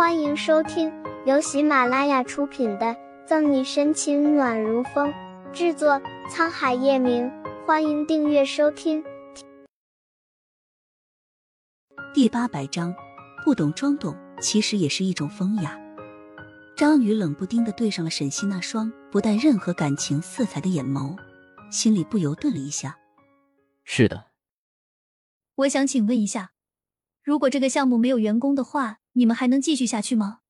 欢迎收听由喜马拉雅出品的《赠你深情暖如风》，制作沧海夜明。欢迎订阅收听。第八百章，不懂装懂其实也是一种风雅。张宇冷不丁的对上了沈西那双不带任何感情色彩的眼眸，心里不由顿了一下。是的，我想请问一下，如果这个项目没有员工的话？你们还能继续下去吗？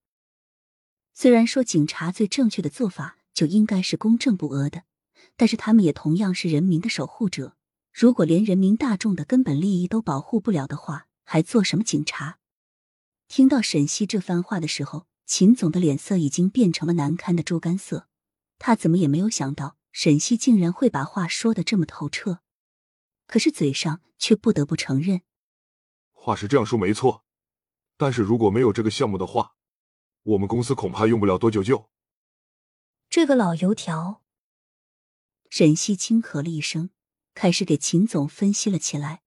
虽然说警察最正确的做法就应该是公正不阿的，但是他们也同样是人民的守护者。如果连人民大众的根本利益都保护不了的话，还做什么警察？听到沈西这番话的时候，秦总的脸色已经变成了难堪的猪肝色。他怎么也没有想到沈西竟然会把话说的这么透彻，可是嘴上却不得不承认，话是这样说没错。但是如果没有这个项目的话，我们公司恐怕用不了多久就……这个老油条，沈西轻咳了一声，开始给秦总分析了起来。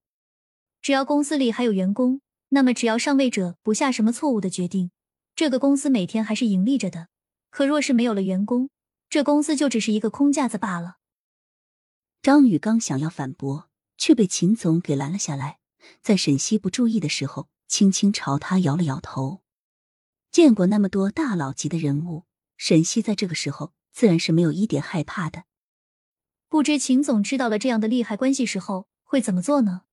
只要公司里还有员工，那么只要上位者不下什么错误的决定，这个公司每天还是盈利着的。可若是没有了员工，这公司就只是一个空架子罢了。张宇刚想要反驳，却被秦总给拦了下来。在沈西不注意的时候。轻轻朝他摇了摇头。见过那么多大佬级的人物，沈西在这个时候自然是没有一点害怕的。不知秦总知道了这样的利害关系时候会怎么做呢？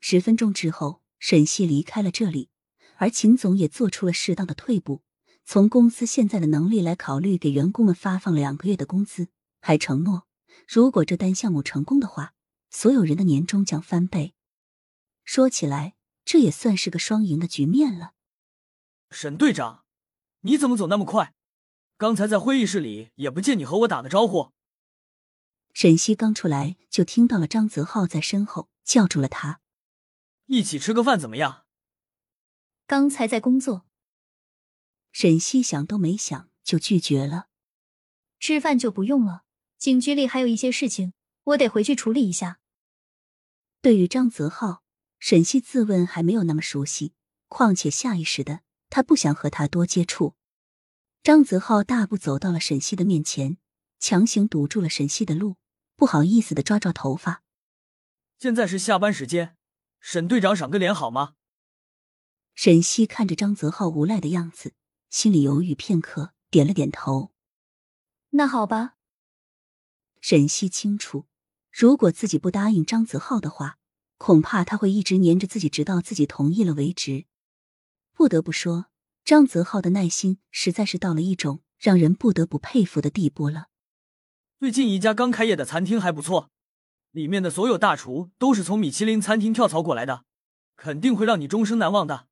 十分钟之后，沈西离开了这里，而秦总也做出了适当的退步。从公司现在的能力来考虑，给员工们发放两个月的工资，还承诺如果这单项目成功的话，所有人的年终奖翻倍。说起来。这也算是个双赢的局面了。沈队长，你怎么走那么快？刚才在会议室里也不见你和我打个招呼。沈西刚出来就听到了张泽浩在身后叫住了他：“一起吃个饭怎么样？”刚才在工作。沈西想都没想就拒绝了：“吃饭就不用了，警局里还有一些事情，我得回去处理一下。”对于张泽浩。沈西自问还没有那么熟悉，况且下意识的他不想和他多接触。张泽浩大步走到了沈西的面前，强行堵住了沈西的路，不好意思的抓抓头发。现在是下班时间，沈队长赏个脸好吗？沈西看着张泽浩无赖的样子，心里犹豫片刻，点了点头。那好吧。沈西清楚，如果自己不答应张泽浩的话。恐怕他会一直黏着自己，直到自己同意了为止。不得不说，张泽浩的耐心实在是到了一种让人不得不佩服的地步了。最近一家刚开业的餐厅还不错，里面的所有大厨都是从米其林餐厅跳槽过来的，肯定会让你终生难忘的。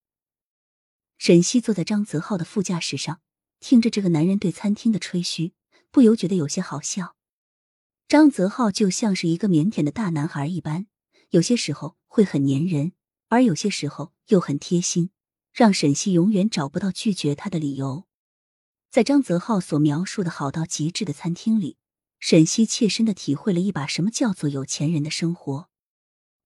沈西坐在张泽浩的副驾驶上，听着这个男人对餐厅的吹嘘，不由觉得有些好笑。张泽浩就像是一个腼腆的大男孩一般。有些时候会很粘人，而有些时候又很贴心，让沈西永远找不到拒绝他的理由。在张泽浩所描述的好到极致的餐厅里，沈西切身的体会了一把什么叫做有钱人的生活。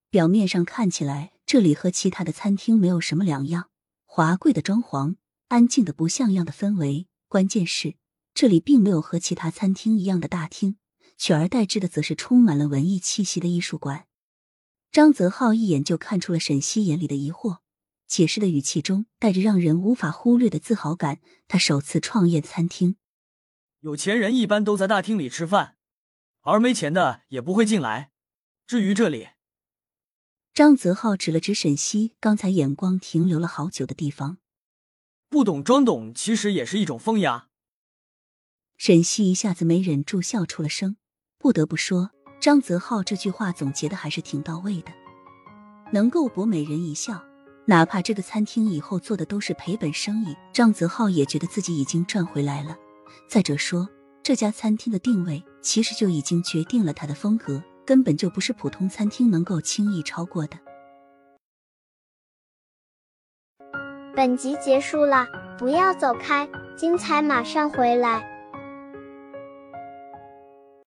表面上看起来，这里和其他的餐厅没有什么两样，华贵的装潢，安静的不像样的氛围。关键是，这里并没有和其他餐厅一样的大厅，取而代之的则是充满了文艺气息的艺术馆。张泽浩一眼就看出了沈西眼里的疑惑，解释的语气中带着让人无法忽略的自豪感。他首次创业的餐厅，有钱人一般都在大厅里吃饭，而没钱的也不会进来。至于这里，张泽浩指了指沈西刚才眼光停留了好久的地方，不懂装懂其实也是一种风雅。沈西一下子没忍住笑出了声，不得不说。张泽浩这句话总结的还是挺到位的，能够博美人一笑，哪怕这个餐厅以后做的都是赔本生意，张泽浩也觉得自己已经赚回来了。再者说，这家餐厅的定位其实就已经决定了它的风格，根本就不是普通餐厅能够轻易超过的。本集结束了，不要走开，精彩马上回来。